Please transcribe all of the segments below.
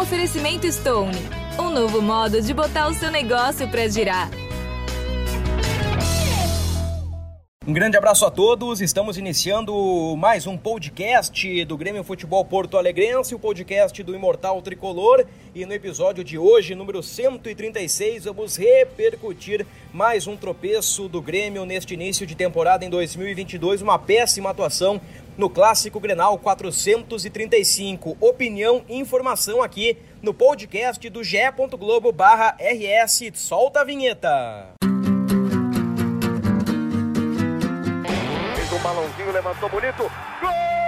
Oferecimento Stone, um novo modo de botar o seu negócio para girar. Um grande abraço a todos. Estamos iniciando mais um podcast do Grêmio Futebol Porto Alegrense, o podcast do Imortal Tricolor. E no episódio de hoje, número 136, vamos repercutir mais um tropeço do Grêmio neste início de temporada em 2022, uma péssima atuação no Clássico Grenal 435. Opinião e informação aqui no podcast do ge.globo/rs. Solta a vinheta. balãozinho, levantou bonito. Gol!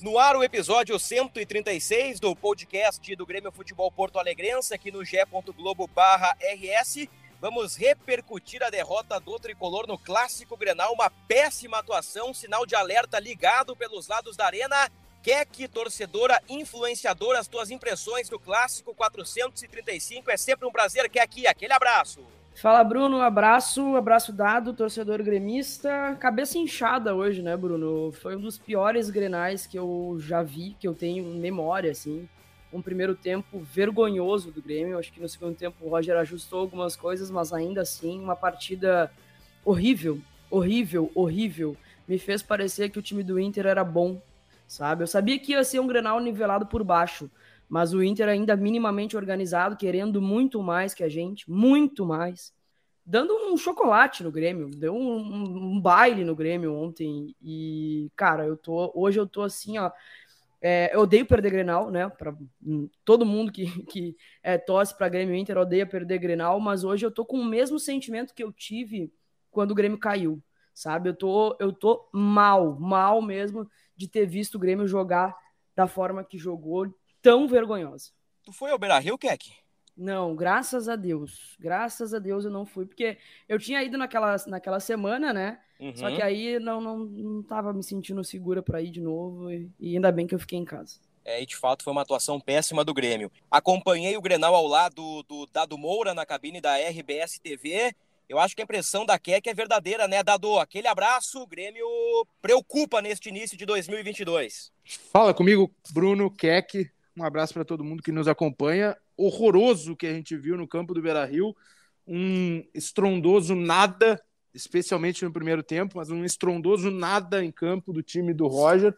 No ar o episódio 136 do podcast do Grêmio Futebol Porto Alegrense, aqui no ge.globo RS. Vamos repercutir a derrota do Tricolor no Clássico Grenal, uma péssima atuação, sinal de alerta ligado pelos lados da arena. Keck, torcedora, influenciadora, as tuas impressões do Clássico 435. É sempre um prazer, Keck, aquele abraço. Fala, Bruno. Abraço, abraço dado, torcedor gremista. Cabeça inchada hoje, né, Bruno? Foi um dos piores grenais que eu já vi, que eu tenho memória, assim. Um primeiro tempo vergonhoso do Grêmio. Acho que no segundo tempo o Roger ajustou algumas coisas, mas ainda assim, uma partida horrível, horrível, horrível. Me fez parecer que o time do Inter era bom, sabe? Eu sabia que ia ser um grenal nivelado por baixo mas o Inter ainda minimamente organizado, querendo muito mais que a gente, muito mais. Dando um chocolate no Grêmio, deu um, um, um baile no Grêmio ontem. E, cara, eu tô. Hoje eu tô assim, ó. É, eu odeio perder Grenal, né? Hum, todo mundo que, que é, torce para Grêmio Inter odeia perder Grenal, mas hoje eu tô com o mesmo sentimento que eu tive quando o Grêmio caiu, sabe? Eu tô, eu tô mal, mal mesmo de ter visto o Grêmio jogar da forma que jogou, tão vergonhosa. Tu foi ao Beira-Rio, Keck? Não, graças a Deus. Graças a Deus eu não fui, porque eu tinha ido naquela, naquela semana, né? Uhum. Só que aí não, não, não tava me sentindo segura para ir de novo e, e, ainda bem que eu fiquei em casa. É, e de fato foi uma atuação péssima do Grêmio. Acompanhei o Grenal ao lado do Dado Moura na cabine da RBS TV. Eu acho que a impressão da Keck é verdadeira, né, Dado? Aquele abraço, o Grêmio preocupa neste início de 2022. Fala comigo, Bruno Keck. Um abraço para todo mundo que nos acompanha. Horroroso que a gente viu no campo do Beira Rio. Um estrondoso nada, especialmente no primeiro tempo, mas um estrondoso nada em campo do time do Roger.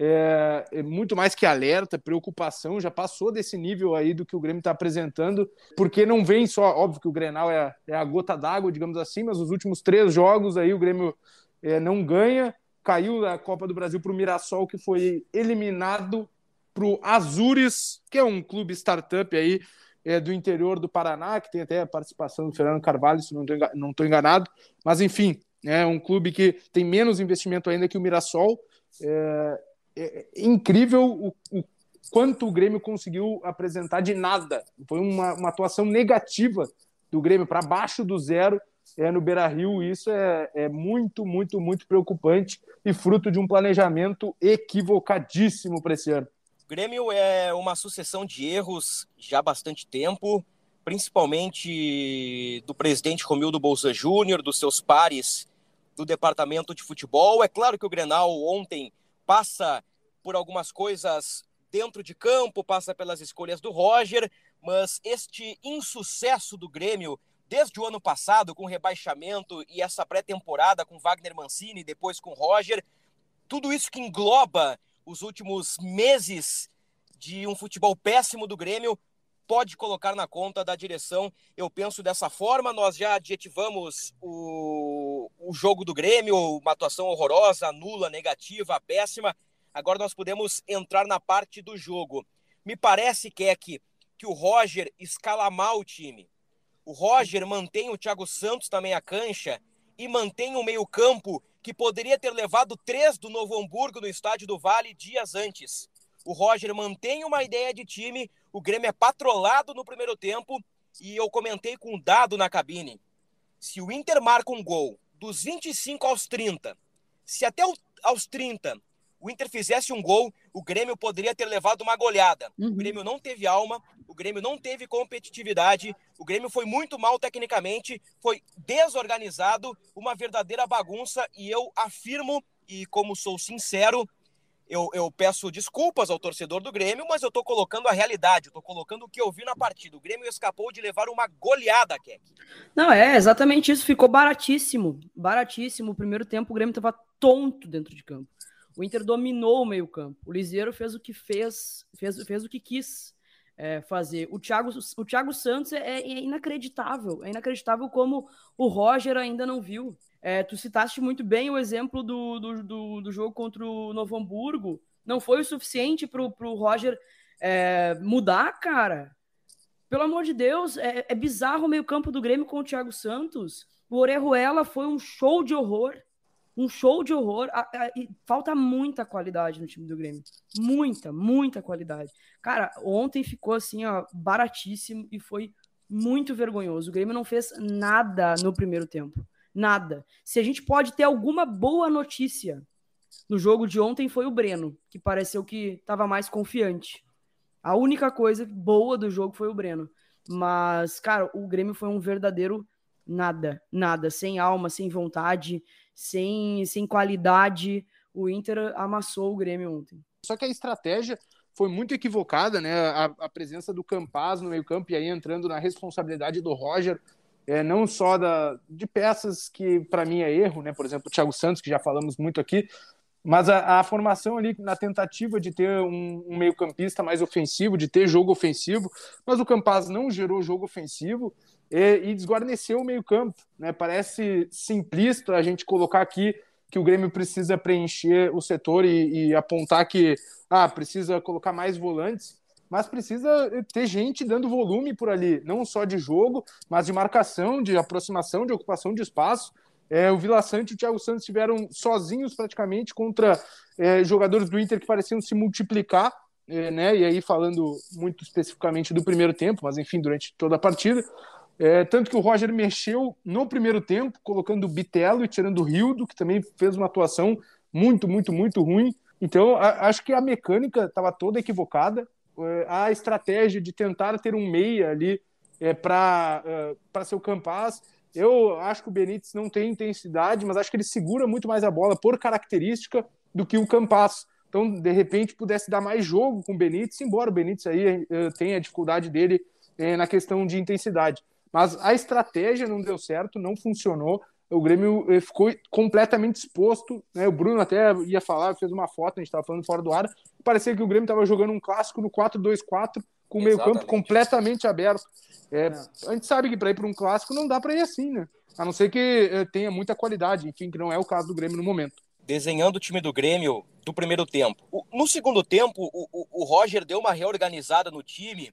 É, é, muito mais que alerta, preocupação, já passou desse nível aí do que o Grêmio está apresentando, porque não vem só, óbvio que o Grenal é, é a gota d'água, digamos assim, mas os últimos três jogos aí o Grêmio é, não ganha, caiu na Copa do Brasil para o Mirassol, que foi eliminado para o Azures, que é um clube startup aí é, do interior do Paraná, que tem até a participação do Fernando Carvalho, se não estou enganado. Mas, enfim, é um clube que tem menos investimento ainda que o Mirassol. É, é, é incrível o, o, quanto o Grêmio conseguiu apresentar de nada. Foi uma, uma atuação negativa do Grêmio para baixo do zero é, no Beira Rio. Isso é, é muito, muito, muito preocupante e fruto de um planejamento equivocadíssimo para esse ano. Grêmio é uma sucessão de erros já há bastante tempo, principalmente do presidente Romildo Bolsa Júnior, dos seus pares do departamento de futebol. É claro que o Grenal ontem passa por algumas coisas dentro de campo, passa pelas escolhas do Roger, mas este insucesso do Grêmio desde o ano passado, com rebaixamento e essa pré-temporada com Wagner Mancini, depois com Roger, tudo isso que engloba os últimos meses de um futebol péssimo do Grêmio pode colocar na conta da direção. Eu penso dessa forma. Nós já adjetivamos o, o jogo do Grêmio, uma atuação horrorosa, nula, negativa, péssima. Agora nós podemos entrar na parte do jogo. Me parece que é que o Roger escala mal o time. O Roger mantém o Thiago Santos também a cancha e mantém o meio-campo que poderia ter levado três do Novo Hamburgo no estádio do Vale dias antes. O Roger mantém uma ideia de time, o Grêmio é patrolado no primeiro tempo e eu comentei com um dado na cabine. Se o Inter marca um gol dos 25 aos 30, se até aos 30 o Inter fizesse um gol, o Grêmio poderia ter levado uma goleada. Uhum. O Grêmio não teve alma, o Grêmio não teve competitividade, o Grêmio foi muito mal tecnicamente, foi desorganizado, uma verdadeira bagunça. E eu afirmo, e como sou sincero, eu, eu, peço desculpas ao torcedor do Grêmio, mas eu tô colocando a realidade, tô colocando o que eu vi na partida. O Grêmio escapou de levar uma goleada, Keck. Não, é exatamente isso. Ficou baratíssimo. Baratíssimo. O primeiro tempo o Grêmio tava tonto dentro de campo. O Inter dominou o meio-campo. O Liseiro fez o que fez, fez, fez o que quis é, fazer. O Thiago, o Thiago Santos é, é, inacreditável. É inacreditável como o Roger ainda não viu. É, tu citaste muito bem o exemplo do, do, do, do, jogo contra o Novo Hamburgo. Não foi o suficiente para o Roger é, mudar, cara. Pelo amor de Deus, é, é bizarro o meio-campo do Grêmio com o Thiago Santos. O Orejuela foi um show de horror um show de horror. A, a, falta muita qualidade no time do Grêmio. Muita, muita qualidade. Cara, ontem ficou assim, ó, baratíssimo e foi muito vergonhoso. O Grêmio não fez nada no primeiro tempo. Nada. Se a gente pode ter alguma boa notícia no jogo de ontem foi o Breno, que pareceu que estava mais confiante. A única coisa boa do jogo foi o Breno. Mas, cara, o Grêmio foi um verdadeiro nada, nada, sem alma, sem vontade, sem, sem qualidade. O Inter amassou o Grêmio ontem. Só que a estratégia foi muito equivocada, né? A, a presença do Campaz no meio-campo e aí entrando na responsabilidade do Roger, é, não só da, de peças que para mim é erro, né? Por exemplo, o Thiago Santos, que já falamos muito aqui, mas a, a formação ali na tentativa de ter um, um meio-campista mais ofensivo, de ter jogo ofensivo, mas o Campaz não gerou jogo ofensivo e, e desguarneceu o meio-campo. Né? Parece simplista a gente colocar aqui que o Grêmio precisa preencher o setor e, e, apontar que ah, precisa colocar mais volantes, mas precisa ter gente dando volume por ali, não só de jogo, mas de marcação, de aproximação, de ocupação de espaço. É, o Vila Sante e o Thiago Santos estiveram sozinhos praticamente contra é, jogadores do Inter que pareciam se multiplicar, é, né? E aí falando muito especificamente do primeiro tempo, mas enfim, durante toda a partida. É, tanto que o Roger mexeu no primeiro tempo, colocando o Bitelo e tirando o Rildo, que também fez uma atuação muito, muito, muito ruim. Então, a, acho que a mecânica estava toda equivocada. É, a estratégia de tentar ter um meia ali é, para é, ser o Campaz. Eu acho que o Benítez não tem intensidade, mas acho que ele segura muito mais a bola por característica do que o Campaz. Então, de repente, pudesse dar mais jogo com o Benítez, embora o Benítez aí é, tenha a dificuldade dele é, na questão de intensidade. Mas a estratégia não deu certo, não funcionou. O Grêmio eh, ficou completamente exposto. Né? O Bruno até ia falar, fez uma foto, a gente estava falando fora do ar. Parecia que o Grêmio estava jogando um clássico no 4-2-4, com o meio-campo completamente aberto. É, é. A gente sabe que para ir para um clássico não dá para ir assim, né? A não ser que eh, tenha muita qualidade, enfim, que não é o caso do Grêmio no momento. Desenhando o time do Grêmio do primeiro tempo. No segundo tempo, o, o, o Roger deu uma reorganizada no time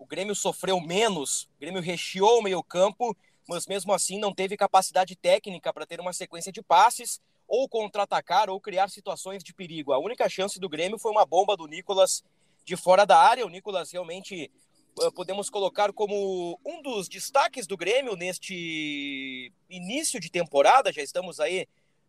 o Grêmio sofreu menos, o Grêmio recheou o meio-campo, mas mesmo assim não teve capacidade técnica para ter uma sequência de passes, ou contra-atacar, ou criar situações de perigo. A única chance do Grêmio foi uma bomba do Nicolas de fora da área. O Nicolas realmente uh, podemos colocar como um dos destaques do Grêmio neste início de temporada. Já estamos aí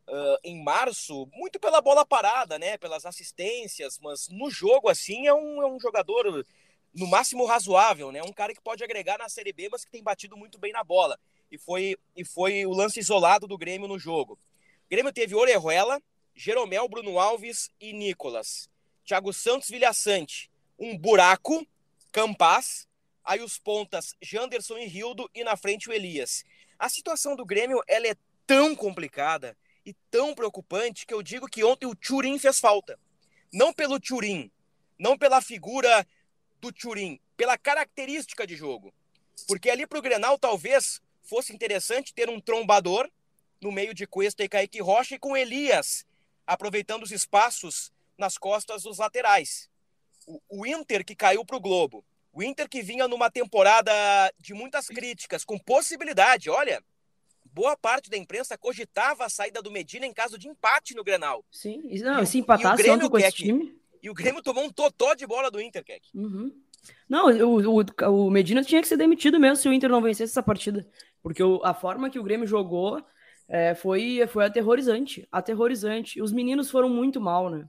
uh, em março, muito pela bola parada, né? Pelas assistências, mas no jogo assim é um, é um jogador no máximo razoável, né? Um cara que pode agregar na Série B, mas que tem batido muito bem na bola. E foi, e foi o lance isolado do Grêmio no jogo. O Grêmio teve Orejuela, Jeromel, Bruno Alves e Nicolas. Thiago Santos, Vilhaçante. Um buraco, Campaz. Aí os pontas, Janderson e Rildo. E na frente o Elias. A situação do Grêmio, ela é tão complicada e tão preocupante que eu digo que ontem o Turim fez falta. Não pelo Turim, não pela figura do Turim, pela característica de jogo. Porque ali para o Grenal talvez fosse interessante ter um trombador no meio de Cuesta e Kaique Rocha e com Elias aproveitando os espaços nas costas dos laterais. O, o Inter que caiu para o Globo, o Inter que vinha numa temporada de muitas críticas, com possibilidade, olha, boa parte da imprensa cogitava a saída do Medina em caso de empate no Grenal. Sim, não, e, se empatasse o Grêmio, com esse time... E o Grêmio tomou um totó de bola do Inter, Keck. Uhum. Não, o, o, o, Medina tinha que ser demitido mesmo se o Inter não vencesse essa partida. Porque o, a forma que o Grêmio jogou é, foi, foi aterrorizante. Aterrorizante. Os meninos foram muito mal, né?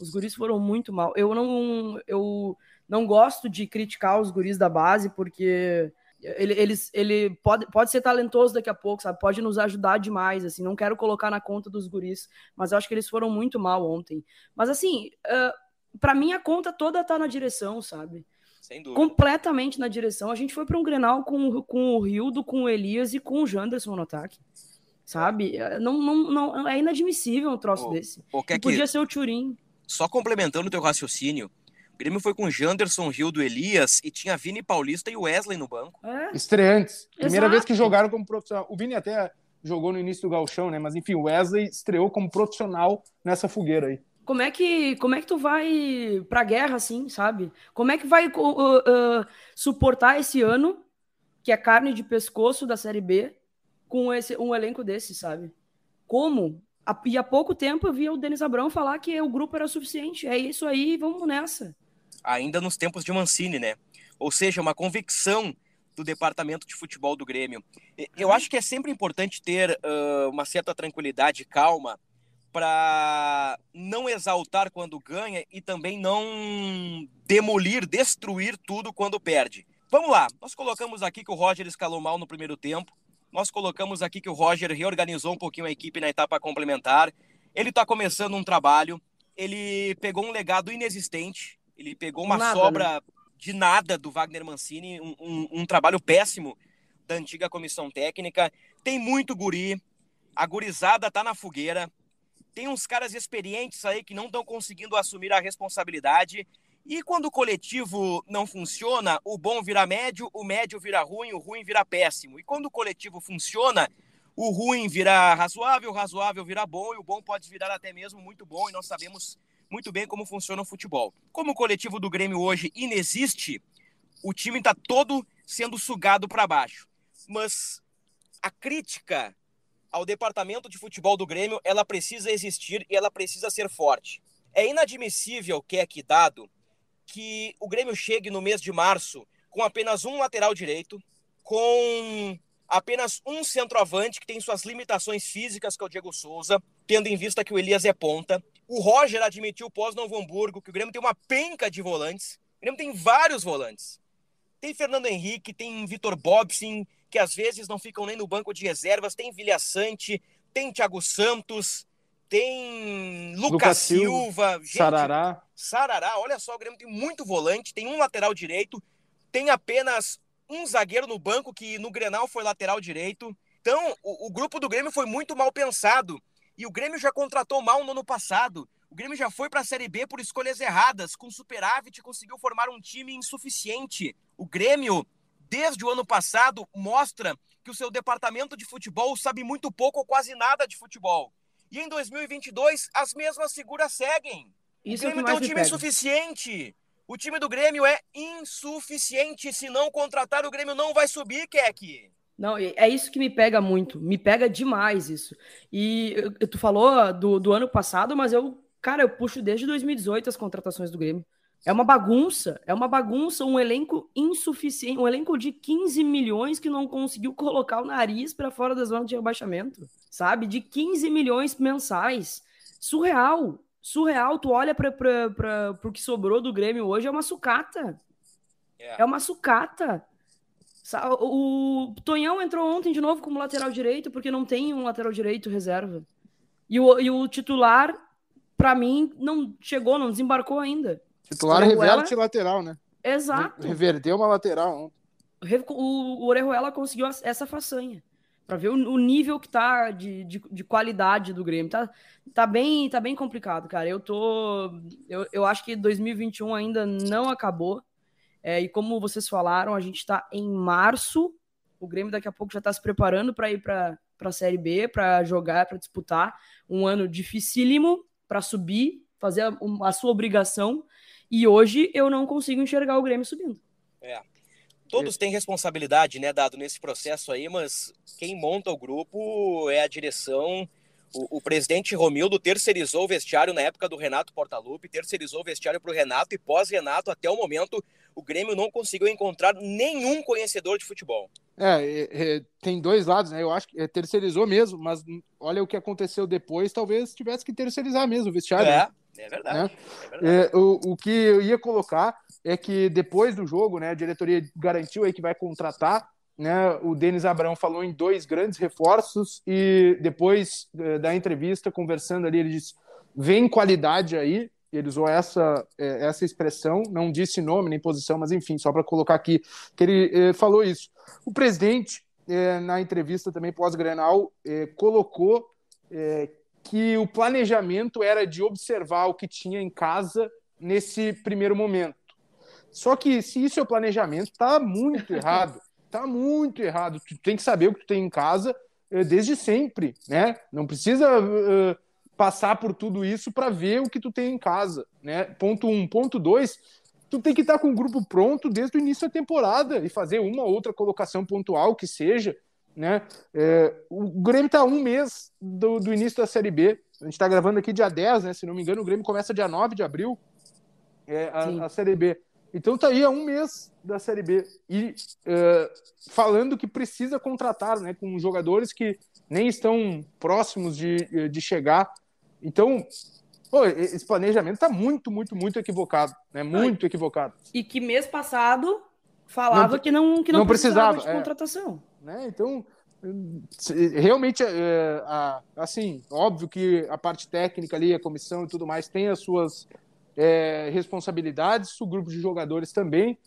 Os guris foram muito mal. Eu não, eu não gosto de criticar os guris da base, porque ele, eles, ele pode, pode ser talentoso daqui a pouco, sabe? Pode nos ajudar demais, assim. Não quero colocar na conta dos guris, mas eu acho que eles foram muito mal ontem. Mas, assim, uh, para mim a conta toda tá na direção, sabe? Sem dúvida. Completamente na direção. A gente foi para um Grenal com, com o Rildo, com o Elias e com o Janderson no ataque. Sabe? Não, não, não, é inadmissível um troço desse. O que é podia ser o Turim. Só complementando o teu raciocínio, o Grêmio foi com Janderson, Rildo, Elias e tinha Vini Paulista e Wesley no banco. É. Estreantes. Primeira Exato. vez que jogaram como profissional. O Vini até jogou no início do galchão, né? Mas enfim, o Wesley estreou como profissional nessa fogueira aí. Como é que, como é que tu vai pra guerra assim, sabe? Como é que vai uh, uh, suportar esse ano, que é carne de pescoço da Série B, com esse, um elenco desse, sabe? Como? E há pouco tempo eu via o Denis Abrão falar que o grupo era suficiente. É isso aí, vamos nessa. Ainda nos tempos de Mancini, né? Ou seja, uma convicção do departamento de futebol do Grêmio. Eu uhum. acho que é sempre importante ter uh, uma certa tranquilidade e calma para não exaltar quando ganha e também não demolir, destruir tudo quando perde. Vamos lá, nós colocamos aqui que o Roger escalou mal no primeiro tempo, nós colocamos aqui que o Roger reorganizou um pouquinho a equipe na etapa complementar, ele está começando um trabalho, ele pegou um legado inexistente, ele pegou uma nada, sobra né? de nada do Wagner Mancini, um, um, um trabalho péssimo da antiga comissão técnica, tem muito guri, a gurizada tá na fogueira, tem uns caras experientes aí que não estão conseguindo assumir a responsabilidade. E quando o coletivo não funciona, o bom vira médio, o médio vira ruim, o ruim vira péssimo. E quando o coletivo funciona, o ruim vira razoável, o razoável vira bom e o bom pode virar até mesmo muito bom. E nós sabemos muito bem como funciona o futebol. Como o coletivo do Grêmio hoje inexiste, o time está todo sendo sugado para baixo. Mas a crítica ao departamento de futebol do Grêmio, ela precisa existir e ela precisa ser forte. É inadmissível que é que dado que o Grêmio chegue no mês de março com apenas um lateral direito, com apenas um centroavante que tem suas limitações físicas, que é o Diego Souza, tendo em vista que o Elias é ponta. O Roger admitiu pós-Novo Hamburgo que o Grêmio tem uma penca de volantes. O Grêmio tem vários volantes. Tem Fernando Henrique, tem Vitor Bobsin, que às vezes não ficam nem no banco de reservas. Tem Vilha Sante, tem Thiago Santos, tem Lucas, Lucas Silva, gente, Sarará. Sarará, olha só, o Grêmio tem muito volante, tem um lateral direito, tem apenas um zagueiro no banco que no Grenal foi lateral direito. Então, o, o grupo do Grêmio foi muito mal pensado. E o Grêmio já contratou mal no ano passado. O Grêmio já foi para a Série B por escolhas erradas. Com superávit, conseguiu formar um time insuficiente. O Grêmio desde o ano passado, mostra que o seu departamento de futebol sabe muito pouco ou quase nada de futebol. E em 2022, as mesmas figuras seguem. Isso o Grêmio é tem um time insuficiente. O time do Grêmio é insuficiente. Se não contratar, o Grêmio não vai subir, Keck. Não, é isso que me pega muito. Me pega demais isso. E tu falou do, do ano passado, mas eu, cara, eu puxo desde 2018 as contratações do Grêmio. É uma bagunça, é uma bagunça, um elenco insuficiente, um elenco de 15 milhões que não conseguiu colocar o nariz para fora da zona de rebaixamento, sabe? De 15 milhões mensais. Surreal, surreal. Tu olha para o que sobrou do Grêmio hoje, é uma sucata. Yeah. É uma sucata. O Tonhão entrou ontem de novo como lateral direito, porque não tem um lateral direito reserva. E o, e o titular, para mim, não chegou, não desembarcou ainda. Titular reverte lateral, né? Exato. Reverteu uma lateral. O, Orejuela conseguiu essa façanha. Para ver o, o, nível que tá de, de, de, qualidade do Grêmio. Tá, tá, bem, tá bem complicado, cara. Eu tô. Eu, eu acho que 2021 ainda não acabou. É, e como vocês falaram, a gente está em março. O Grêmio daqui a pouco já está se preparando para ir para a Série B, para jogar, para disputar. Um ano dificílimo para subir, fazer a, a sua obrigação. E hoje eu não consigo enxergar o Grêmio subindo. É. Todos têm responsabilidade, né, dado nesse processo aí, mas quem monta o grupo é a direção, O, o, presidente Romildo terceirizou o vestiário na época do Renato Portaluppi, terceirizou o vestiário para o Renato e pós-Renato, até o momento, o Grêmio não conseguiu encontrar nenhum conhecedor de futebol. É, é, é tem dois lados, né? Eu acho que é, terceirizou mesmo, mas olha o que aconteceu depois, talvez tivesse que terceirizar mesmo o vestiário. É, né? É verdade. Né? É verdade. É, o, o que eu ia colocar é que depois do jogo, né, a diretoria garantiu aí que vai contratar né, o Denis Abrão falou em dois grandes reforços e depois eh, da entrevista, conversando ali, ele disse: vem qualidade aí. Ele usou essa, eh, essa expressão, não disse nome nem posição, mas enfim, só para colocar aqui que ele eh, falou isso. O presidente, na entrevista também pós-grenal, colocou que o planejamento era de observar o que tinha em casa nesse primeiro momento. Só que se isso é o planejamento, está muito errado tá muito errado. Tu tem que saber o que tu tem em casa uh, desde sempre, né? Não precisa uh, passar por tudo isso para ver o que tu tem em casa, né? Ponto um. Ponto dois, tu tem que estar tá com o grupo pronto desde o início da temporada e fazer uma ou outra colocação pontual que seja, né? É, o Grêmio está um mês do, do, início da Série B. A gente está gravando aqui dia 10, né? Se não me engano, o Grêmio começa dia 9 de abril é, a, a Série B. Então tá aí há um mês da Série B e uh, falando que precisa contratar, né, com jogadores que nem estão próximos de, de chegar. Então, pô, esse planejamento tá muito, muito, muito equivocado, né? Muito equivocado. E que mês passado falava não, que não que não, não precisava, precisava, de é. contratação, é, né? Então realmente é, assim óbvio que a parte técnica ali a comissão e tudo mais tem as suas é, responsabilidades, o grupo de jogadores também.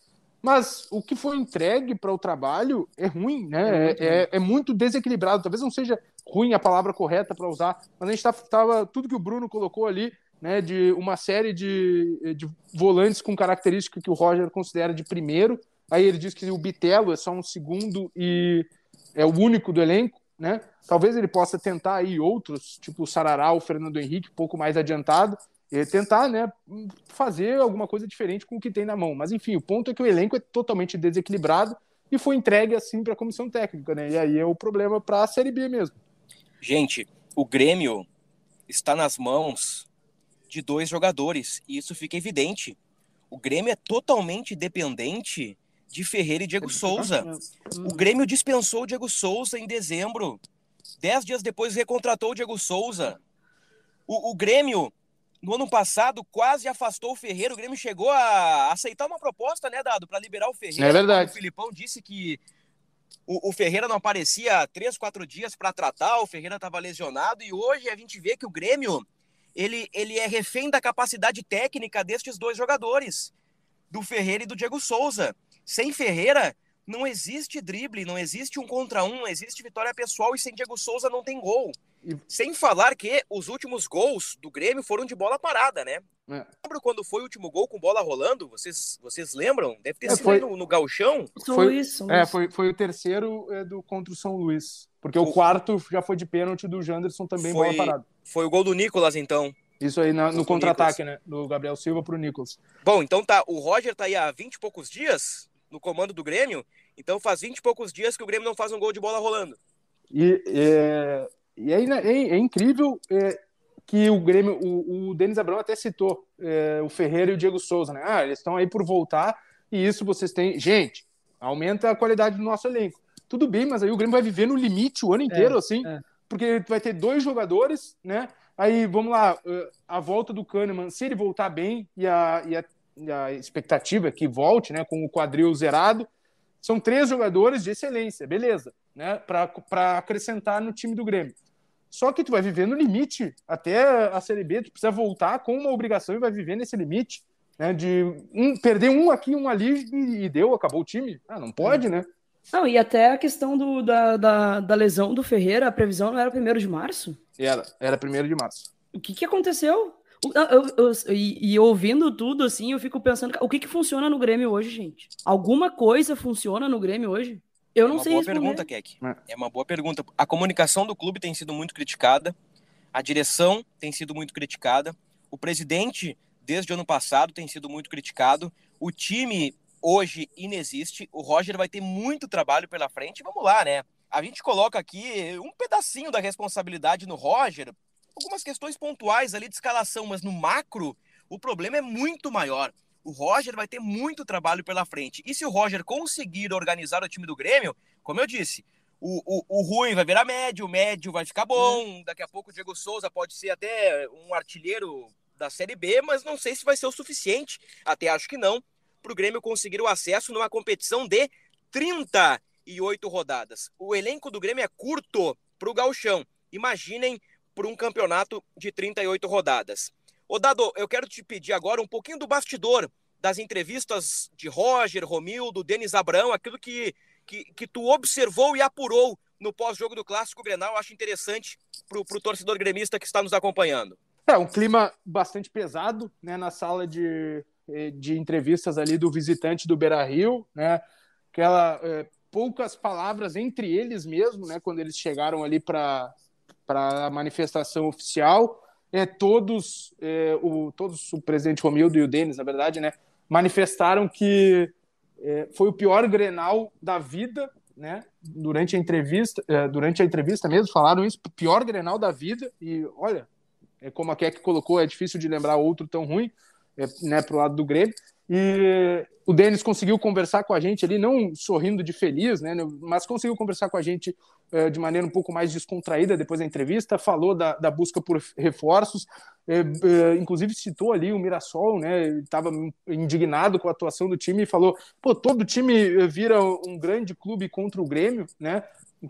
Mas o que foi entregue para o trabalho é ruim, né? É, é, é, muito desequilibrado. Talvez não seja ruim a palavra correta para usar, mas a gente estava. Tudo que o Bruno colocou ali, né? De uma série de, de volantes com característica que o Roger considera de primeiro. Aí ele diz que o Bitelo é só um segundo e é o único do elenco, né? Talvez ele possa tentar aí outros, tipo o Sarará, o Fernando Henrique, um pouco mais adiantado, e tentar né, fazer alguma coisa diferente com o que tem na mão. Mas, enfim, o ponto é que o elenco é totalmente desequilibrado e foi entregue assim para a comissão técnica, né? E aí é o problema para a Série B mesmo. Gente, o Grêmio está nas mãos de dois jogadores e isso fica evidente. O Grêmio é totalmente dependente de Ferreira e Diego Souza. O Grêmio dispensou o Diego Souza em dezembro. Dez dias depois recontratou o Diego Souza. O, o Grêmio no ano passado quase afastou o Ferreira. O Grêmio chegou a aceitar uma proposta, né, Dado, para liberar o Ferreira. É verdade. O Filipão disse que o, o Ferreira não aparecia três, quatro dias para tratar, o Ferreira estava lesionado e hoje a gente vê que o Grêmio ele, ele é refém da capacidade técnica destes dois jogadores, do Ferreira e do Diego Souza. Sem Ferreira, não existe drible, não existe um contra um, não existe vitória pessoal e sem Diego Souza não tem gol. E... Sem falar que os últimos gols do Grêmio foram de bola parada, né? É. Lembra quando foi o último gol com bola rolando? Vocês, vocês lembram? Deve ter é, sido foi... no, no Galchão. Foi, isso, é, foi, foi o terceiro é, do contra o São Luís. Porque o, o quarto já foi de pênalti do Janderson também, foi, bola parada. Foi o gol do Nicolas, então. Isso aí na, no contra-ataque, né? Do Gabriel Silva pro Nicolas. Bom, então tá. O Roger tá aí há 20 e poucos dias no comando do Grêmio. Então faz 20 e poucos dias que o Grêmio não faz um gol de bola rolando. E é, e é, é, é incrível é, que o Grêmio, o, o Denis Abrão até citou é, o Ferreira e o Diego Souza, né? Ah, eles estão aí por voltar e isso vocês têm. Gente, aumenta a qualidade do nosso elenco. Tudo bem, mas aí o Grêmio vai viver no limite o ano inteiro, é, assim, é. porque vai ter dois jogadores, né? Aí, vamos lá, a volta do Kahneman, se ele voltar bem e a, e a, a expectativa é que volte, né, com o quadril zerado, são três jogadores de excelência, beleza, né, para acrescentar no time do Grêmio. Só que tu vai viver no limite até a Série B, tu precisa voltar com uma obrigação e vai viver nesse limite, né? De um, perder um aqui, um ali e, e deu, acabou o time. Ah, não pode, né? Não, e até a questão do, da, da, da, lesão do Ferreira, a previsão não era primeiro de março? Era, era primeiro de março. O que, que aconteceu? Eu, eu, eu, e, e, ouvindo tudo assim, eu fico pensando, o que, que funciona no Grêmio hoje, gente? Alguma coisa funciona no Grêmio hoje? Eu não é sei boa responder. pergunta, Keck. É. é uma boa pergunta. A comunicação do clube tem sido muito criticada, a direção tem sido muito criticada, o presidente, desde o ano passado, tem sido muito criticado, o time hoje inexiste, o Roger vai ter muito trabalho pela frente, vamos lá, né? a gente coloca aqui um pedacinho da responsabilidade no Roger, algumas questões pontuais ali de escalação, mas no macro o problema é muito maior. O Roger vai ter muito trabalho pela frente. E se o Roger conseguir organizar o time do Grêmio, como eu disse, o, o, o ruim vai virar médio, o médio vai ficar bom. Daqui a pouco o Diego Souza pode ser até um artilheiro da Série B, mas não sei se vai ser o suficiente, até acho que não, para o Grêmio conseguir o acesso numa competição de 38 rodadas. O elenco do Grêmio é curto para o Galchão. Imaginem por um campeonato de 38 rodadas. Ô Dado, eu quero te pedir agora um pouquinho do bastidor das entrevistas de Roger, Romildo, Denis Abrão, aquilo que que, que tu observou e apurou no pós-jogo do Clássico Grenal, acho interessante para o torcedor gremista que está nos acompanhando. É, um clima bastante pesado né, na sala de, eh, de entrevistas ali do visitante do Beira-Rio, né? Aquela é, poucas palavras entre eles mesmo, né? Quando eles chegaram ali para a manifestação oficial, é, todos, é, o, todos o presidente Romildo e o Denis, na verdade, né? Manifestaram que é, foi o pior Grenal da vida, né? Durante a entrevista, é, durante a entrevista mesmo falaram isso, pior Grenal da vida. E olha, é como a Keck colocou, é difícil de lembrar outro tão ruim, é, né? Pro lado do Grêmio. E o Denis conseguiu conversar com a gente ali, não sorrindo de feliz, né, mas conseguiu conversar com a gente uh, de maneira um pouco mais descontraída depois da entrevista, falou da, da busca por reforços, uh, uh, inclusive citou ali o Mirassol, né, estava indignado com a atuação do time e falou, pô, todo time vira um grande clube contra o Grêmio, né,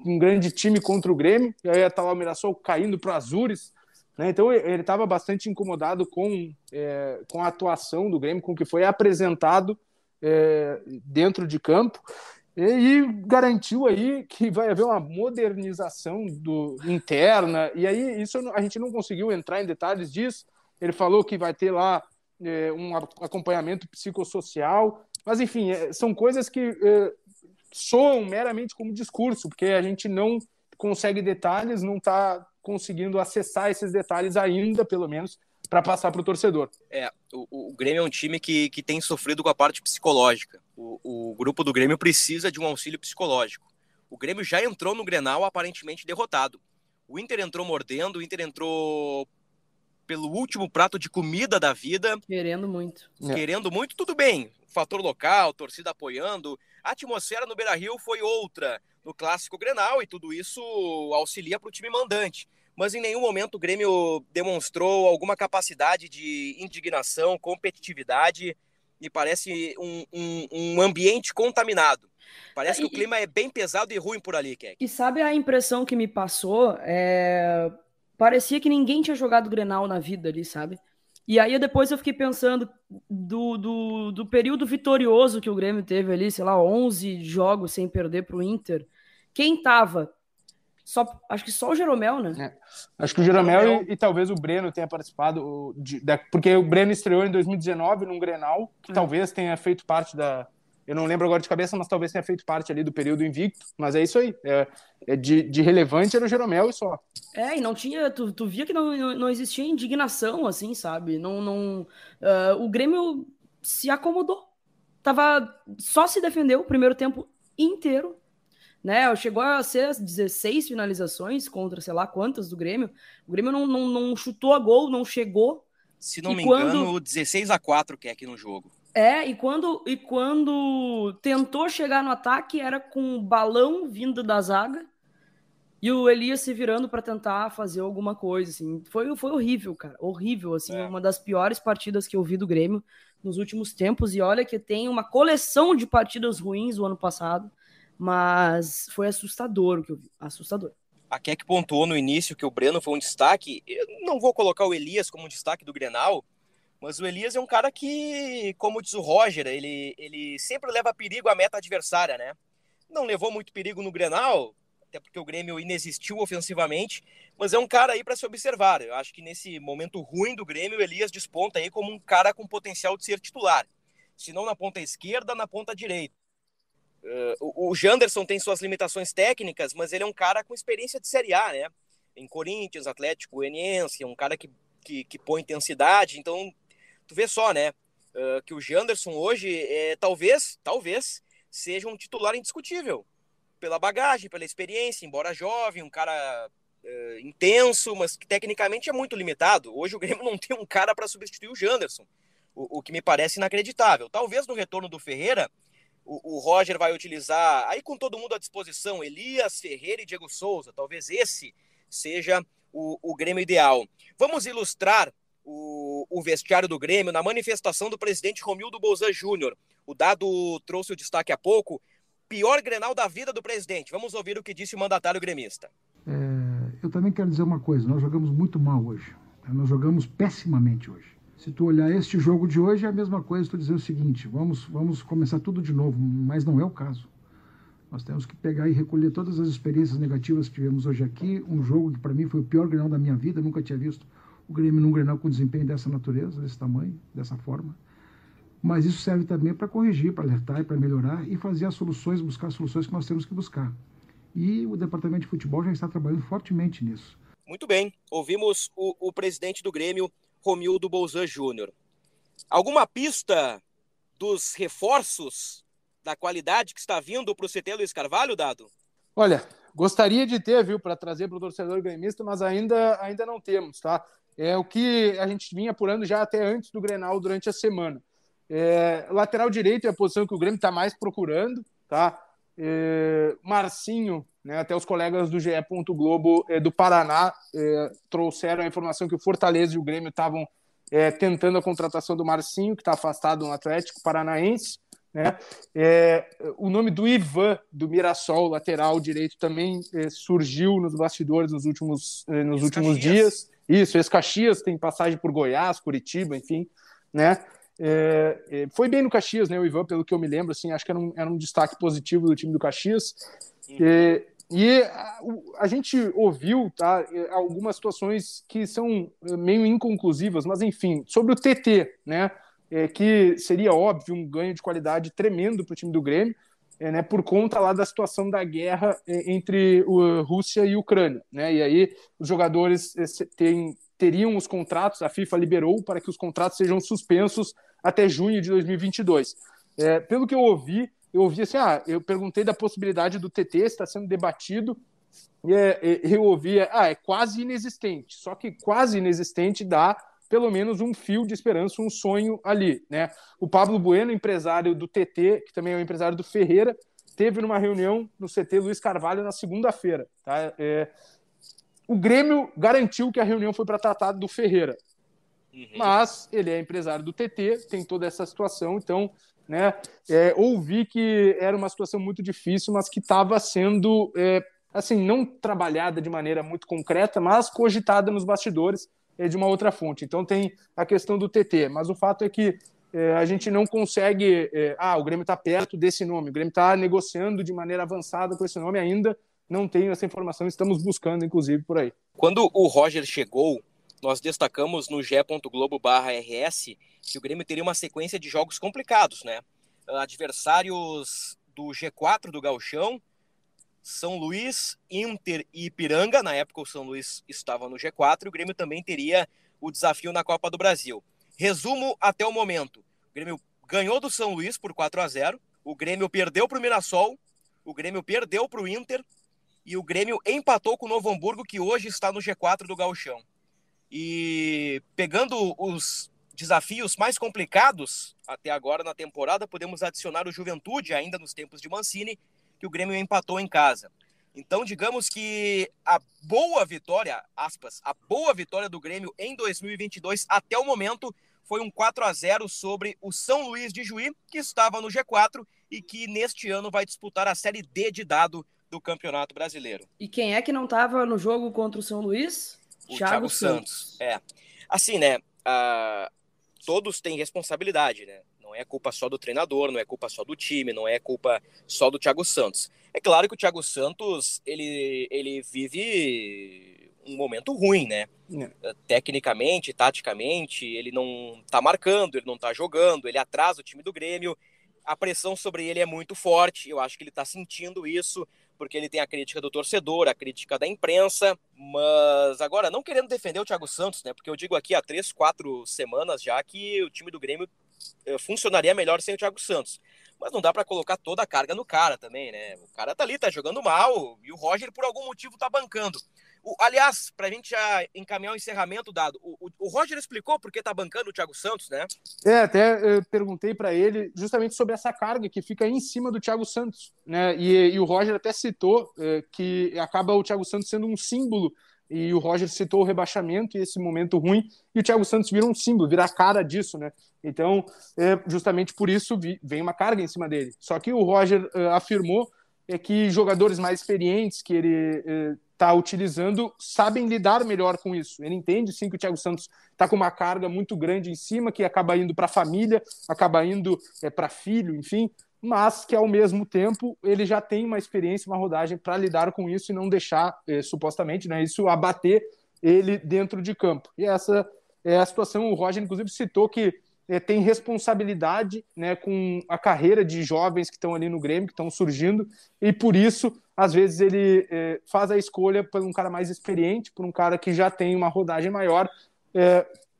um grande time contra o Grêmio, e aí está lá o Mirassol caindo para Azures, né? Então ele estava bastante incomodado com, é, com a atuação do Grêmio, com o que foi apresentado é, dentro de campo e, garantiu aí que vai haver uma modernização do interna e aí isso a gente não conseguiu entrar em detalhes disso. Ele falou que vai ter lá é, um acompanhamento psicossocial, mas enfim é, são coisas que é, soam meramente como discurso, porque a gente não consegue detalhes, não está conseguindo acessar esses detalhes ainda, pelo menos, para passar para o torcedor. É, o, o, Grêmio é um time que, que tem sofrido com a parte psicológica. O, o grupo do Grêmio precisa de um auxílio psicológico. O Grêmio já entrou no Grenal aparentemente derrotado. O Inter entrou mordendo, o Inter entrou pelo último prato de comida da vida. Querendo muito. É. Querendo muito, tudo bem. Fator local, torcida apoiando. A atmosfera no Beira Rio foi outra no clássico Grenal e tudo isso auxilia para o time mandante. Mas em nenhum momento o Grêmio demonstrou alguma capacidade de indignação, competitividade e parece um, um, um ambiente contaminado. Parece que o clima é bem pesado e ruim por ali, Keck. E sabe a impressão que me passou? É... Parecia que ninguém tinha jogado Grenal na vida ali, sabe? E aí depois eu fiquei pensando do, do, do, período vitorioso que o Grêmio teve ali, sei lá, 11 jogos sem perder para o Inter. Quem tava? Só, acho que só o Jeromel, né? É. Acho que o Jeromel, Jeromel... E, e, talvez o Breno tenha participado, de, de, porque o Breno estreou em 2019 num Grenal, que é. talvez tenha feito parte da, eu não lembro agora de cabeça, mas talvez tenha feito parte ali do período invicto. Mas é isso aí. É, é de, de, relevante era o Jeromel e só. É, e não tinha. Tu, tu via que não, não, existia indignação, assim, sabe? Não, não, uh, o Grêmio se acomodou. Tava. Só se defendeu o primeiro tempo inteiro. Né, chegou a ser 16 finalizações contra sei lá quantas do Grêmio. O Grêmio não, não, não chutou a gol, não chegou. Se não e me quando... engano, 16 a 4 que é aqui no jogo. É, e quando, e quando tentou chegar no ataque, era com um balão vindo da zaga e o Elias se virando para tentar fazer alguma coisa, assim. Foi, foi horrível, cara. Horrível, assim. É. Uma das piores partidas que eu vi do Grêmio nos últimos tempos. E olha que tem uma coleção de partidas ruins do ano passado, mas foi assustador o que eu vi. Assustador. A Keck pontuou no início que o Breno foi um destaque. Eu não vou colocar o Elias como um destaque do Grenal, mas o Elias é um cara que, como diz o Roger, ele, ele sempre leva perigo à meta adversária, né? Não levou muito perigo no Grenal, até porque o Grêmio inexistiu ofensivamente, mas é um cara aí para se observar. Eu acho que nesse momento ruim do Grêmio, o Elias desponta aí como um cara com potencial de ser titular. Se não na ponta esquerda, na ponta direita. Uh, o Janderson tem suas limitações técnicas, mas ele é um cara com experiência de Série A, né? Em Corinthians, Atlético Goianiense, é um cara que, que, que põe intensidade, então tu vê só, né? Uh, que o Janderson hoje é, talvez, talvez, seja um titular indiscutível. pela bagagem, pela experiência, embora jovem, um cara uh, intenso, mas que tecnicamente é muito limitado. Hoje o Grêmio não tem um cara para substituir o Janderson, o, o, que me parece inacreditável. Talvez no retorno do Ferreira, o, o, Roger vai utilizar, aí com todo mundo à disposição, Elias, Ferreira e Diego Souza. Talvez esse seja o, o Grêmio ideal. Vamos ilustrar o, vestiário do Grêmio na manifestação do presidente Romildo Bolzan Júnior. O dado trouxe o destaque há pouco. Pior Grenal da vida do presidente. Vamos ouvir o que disse o mandatário gremista. É, eu também quero dizer uma coisa: nós jogamos muito mal hoje. Nós jogamos pessimamente hoje. Se tu olhar este jogo de hoje, é a mesma coisa, tu dizer o seguinte: vamos, vamos começar tudo de novo, mas não é o caso. Nós temos que pegar e recolher todas as experiências negativas que tivemos hoje aqui. Um jogo que para mim foi o pior Grenal da minha vida, nunca tinha visto o Grêmio num Grenal com desempenho dessa natureza, desse tamanho, dessa forma. Mas isso serve também para corrigir, para alertar e para melhorar e fazer as soluções, buscar as soluções que nós temos que buscar. E o departamento de futebol já está trabalhando fortemente nisso. Muito bem, ouvimos o, o presidente do Grêmio, Romildo Bolzan Júnior. Alguma pista dos reforços da qualidade que está vindo para o CT Luiz Carvalho, Dado? Olha, gostaria de ter, viu, para trazer para o torcedor gremista, mas ainda, ainda não temos, tá? É o que a gente vinha apurando já até antes do Grenal durante a semana. É, lateral direito é a posição que o Grêmio está mais procurando, tá? É, Marcinho, né, até os colegas do GE. Globo é, do Paraná é, trouxeram a informação que o Fortaleza e o Grêmio estavam é, tentando a contratação do Marcinho, que está afastado no Atlético Paranaense. Né? É, o nome do Ivan, do Mirassol, lateral direito, também é, surgiu nos bastidores nos últimos, é, nos últimos dias. Isso, ex-Caxias, tem passagem por Goiás, Curitiba, enfim. Né? É, é, foi bem no Caxias, né, o Ivan, pelo que eu me lembro, assim, acho que era um, era um destaque positivo do time do Caxias. É, e a, a, gente ouviu tá, é, algumas situações que são meio inconclusivas, mas enfim, sobre o TT, né? é, que seria óbvio um ganho de qualidade tremendo para o time do Grêmio, é, né, por conta lá da situação da guerra é, entre o, Rússia e Ucrânia. Né, e aí os jogadores é, teriam os contratos, a FIFA liberou para que os contratos sejam suspensos até junho de 2022. É, pelo que eu ouvi, eu ouvi assim, ah, eu perguntei da possibilidade do TT, está sendo debatido, e é, eu ouvi, ah, é quase inexistente. Só que quase inexistente dá pelo menos um fio de esperança, um sonho ali, né? O Pablo Bueno, empresário do TT, que também é o empresário do Ferreira, teve numa reunião no CT Luiz Carvalho na segunda-feira, tá? É... O Grêmio garantiu que a reunião foi para tratar do Ferreira, uhum. mas ele é empresário do TT, tem toda essa situação, então, né? É, ouvi que era uma situação muito difícil, mas que estava sendo é, assim, não trabalhada de maneira muito concreta, mas cogitada nos bastidores de uma outra fonte. Então tem a questão do TT, mas o fato é que é, a gente não consegue. É, ah, o Grêmio está perto desse nome, o Grêmio está negociando de maneira avançada com esse nome ainda. Não tenho essa informação, estamos buscando, inclusive, por aí. Quando o Roger chegou, nós destacamos no g.globo.rs que o Grêmio teria uma sequência de jogos complicados, né? Adversários do G4 do Galchão, são Luís, Inter e Ipiranga. Na época, o São Luís estava no G4 e o Grêmio também teria o desafio na Copa do Brasil. Resumo até o momento: o Grêmio ganhou do São Luís por 4 a 0 o Grêmio perdeu para o Mirassol, o Grêmio perdeu para o Inter e o Grêmio empatou com o Novo Hamburgo, que hoje está no G4 do Gauchão. E pegando os desafios mais complicados até agora na temporada, podemos adicionar o Juventude, ainda nos tempos de Mancini, que o Grêmio empatou em casa. Então, digamos que a boa vitória, aspas, a boa vitória do Grêmio em 2022 até o momento foi um 4 a 0 sobre o São Luís de Juí, que estava no G4 e que neste ano vai disputar a Série D de dado do Campeonato Brasileiro. E quem é que não estava no jogo contra o São Luís? O Thiago, Thiago Santos. Santos. É. Assim, né? Uh, todos têm responsabilidade, né? Não é culpa só do treinador, não é culpa só do time, não é culpa só do Thiago Santos. É claro que o Thiago Santos, ele, ele vive um momento ruim, né? É. Tecnicamente, taticamente, ele não tá marcando, ele não tá jogando, ele atrasa o time do Grêmio. A pressão sobre ele é muito forte, eu acho que ele tá sentindo isso, porque ele tem a crítica do torcedor, a crítica da imprensa, mas agora, não querendo defender o Thiago Santos, né? Porque eu digo aqui há três, quatro semanas já que o time do Grêmio funcionaria melhor sem o Thiago Santos. mas não dá para colocar toda a carga no cara também, né? O cara tá ali, tá jogando mal, e o Roger, por algum motivo, tá bancando. O, aliás, pra gente já encaminhar o encerramento, Dado, o, o, Roger explicou por que tá bancando o Thiago Santos, né? É, até perguntei para ele justamente sobre essa carga que fica em cima do Thiago Santos, né? E, e o Roger até citou é, que acaba o Thiago Santos sendo um símbolo e o Roger citou o rebaixamento e esse momento ruim, e o Thiago Santos vira um símbolo, vira a cara disso, né? Então, é, justamente por isso vem uma carga em cima dele. Só que o Roger é, afirmou é que jogadores mais experientes que ele está é, utilizando sabem lidar melhor com isso. Ele entende sim que o Thiago Santos está com uma carga muito grande em cima, que acaba indo para a família, acaba indo é, para filho, enfim, mas que ao mesmo tempo ele já tem uma experiência, uma rodagem para lidar com isso e não deixar, eh, supostamente, né, isso abater ele dentro de campo. E essa é a situação. O Roger, inclusive, citou que eh, tem responsabilidade né, com a carreira de jovens que estão ali no Grêmio, que estão surgindo, e por isso, às vezes, ele eh, faz a escolha por um cara mais experiente, por um cara que já tem uma rodagem maior,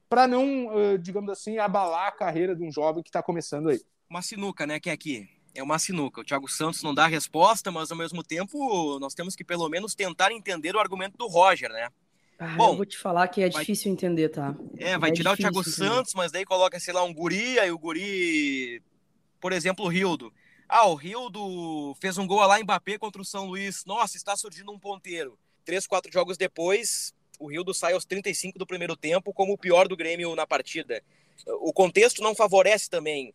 para não, digamos assim, abalar a carreira de um jovem que está começando aí uma sinuca, né, que é aqui. É uma sinuca. O Thiago Santos não dá resposta, mas ao mesmo tempo nós temos que pelo menos tentar entender o argumento do Roger, né? Ah, Bom, eu vou te falar que é vai... difícil entender, tá? É, vai é tirar o Thiago entender. Santos, mas daí coloca, sei lá, um guri, aí o guri, por exemplo, o Rildo. Ah, o Rildo fez um gol lá em Mbappé contra o São Luís. Nossa, está surgindo um ponteiro. Três, quatro jogos depois, o Rildo sai aos 35 do primeiro tempo como o pior do Grêmio na partida. O contexto não favorece também.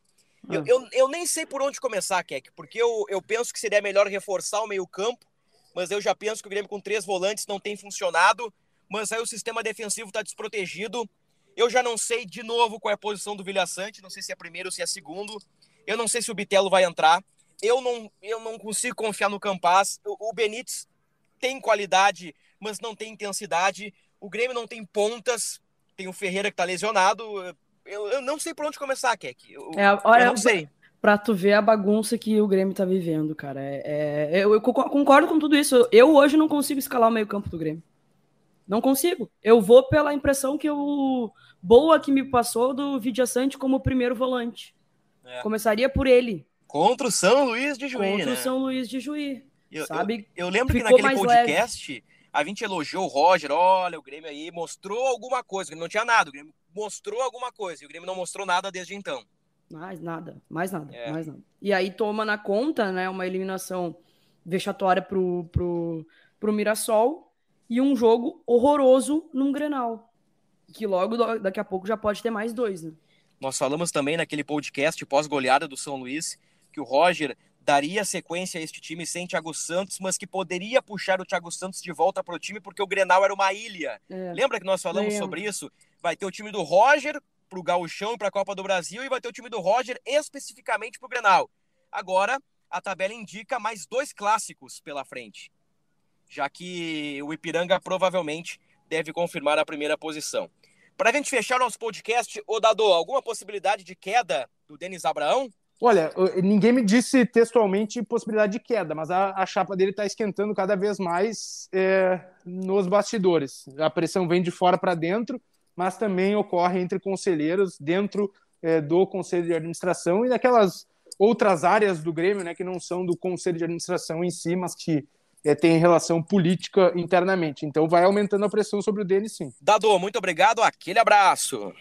Eu, ah. eu, eu, nem sei por onde começar, Keck, porque eu, eu penso que seria melhor reforçar o meio-campo, mas eu já penso que o Grêmio com três volantes não tem funcionado, mas aí o sistema defensivo está desprotegido. Eu já não sei de novo qual é a posição do Vilha Sante, não sei se é primeiro ou se é segundo. Eu não sei se o Bitelo vai entrar. Eu não, eu não consigo confiar no Campas. O, o Benítez tem qualidade, mas não tem intensidade. O Grêmio não tem pontas. Tem o Ferreira que está lesionado eu, eu não sei por onde começar, Keck. Eu, é, olha, eu não sei. Pra tu ver a bagunça que o Grêmio tá vivendo, cara. É, é eu, eu, concordo com tudo isso. Eu hoje não consigo escalar o meio-campo do Grêmio. Não consigo. Eu vou pela impressão que o Boa que me passou do Vidiaçante como primeiro volante. É. Começaria por ele. Contra o São Luís de Juí. Contra né? o São Luís de Juí. Eu, sabe? Eu, eu lembro Ficou que naquele podcast. Leve a gente elogiou o Roger, olha, o Grêmio aí mostrou alguma coisa, não tinha nada, o Grêmio mostrou alguma coisa, e o Grêmio não mostrou nada desde então. Mais nada, mais nada, é. mais nada. E aí toma na conta, né, uma eliminação vexatória pro, pro, pro Mirassol e um jogo horroroso num Grenal, que logo daqui a pouco já pode ter mais dois, né? Nós falamos também naquele podcast pós-goleada do São Luís que o Roger daria sequência a este time sem Thiago Santos, mas que poderia puxar o Thiago Santos de volta para o time porque o Grenal era uma ilha. É. Lembra que nós falamos Lembra. sobre isso? Vai ter o time do Roger para o Gauchão e para a Copa do Brasil e vai ter o time do Roger especificamente para o Grenal. Agora, a tabela indica mais dois clássicos pela frente, já que o Ipiranga provavelmente deve confirmar a primeira posição. Para a gente fechar nosso podcast, ô Dado, alguma possibilidade de queda do Denis Abraão? Olha, ninguém me disse textualmente possibilidade de queda, mas a, a chapa dele está esquentando cada vez mais é, nos bastidores. A pressão vem de fora para dentro, mas também ocorre entre conselheiros dentro é, do conselho de administração e daquelas outras áreas do Grêmio, né, que não são do conselho de administração em si, mas que é, tem relação política internamente. Então vai aumentando a pressão sobre o Denis, sim. Dado, muito obrigado, aquele abraço.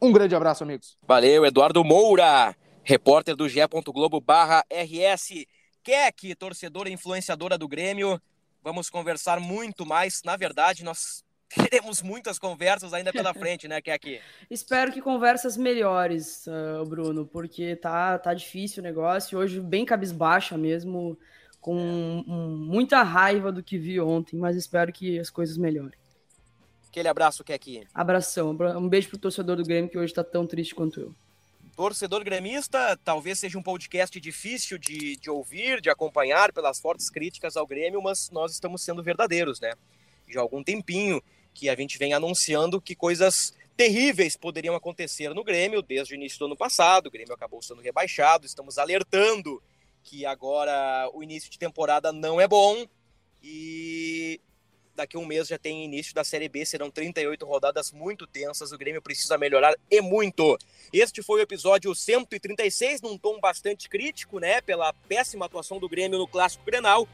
Um grande abraço, amigos. Valeu, Eduardo Moura repórter do GE. Globo barra RS. Keck, torcedora e influenciadora do Grêmio. Vamos conversar muito mais. Na verdade, nós teremos muitas conversas ainda pela frente, né, Keck? Espero que conversas melhores, uh, Bruno, porque tá, tá difícil o negócio. Hoje, bem cabisbaixa mesmo, com um, muita raiva do que vi ontem, mas espero que as coisas melhorem. Aquele abraço, Keck. Abração. Um beijo pro torcedor do Grêmio que hoje tá tão triste quanto eu. Torcedor gremista, talvez seja um podcast difícil de, de ouvir, de acompanhar pelas fortes críticas ao Grêmio, mas nós estamos sendo verdadeiros, né? Já há algum tempinho que a gente vem anunciando que coisas terríveis poderiam acontecer no Grêmio desde o início do ano passado. O Grêmio acabou sendo rebaixado, estamos alertando que agora o início de temporada não é bom e daqui a um mês já tem início da Série B, serão 38 rodadas muito tensas, o Grêmio precisa melhorar e muito. Este foi o episódio 136, num tom bastante crítico, né, pela péssima atuação do Grêmio no Clássico Grenal.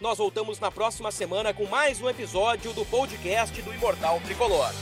Nós voltamos na próxima semana com mais um episódio do podcast do Imortal Tricolor.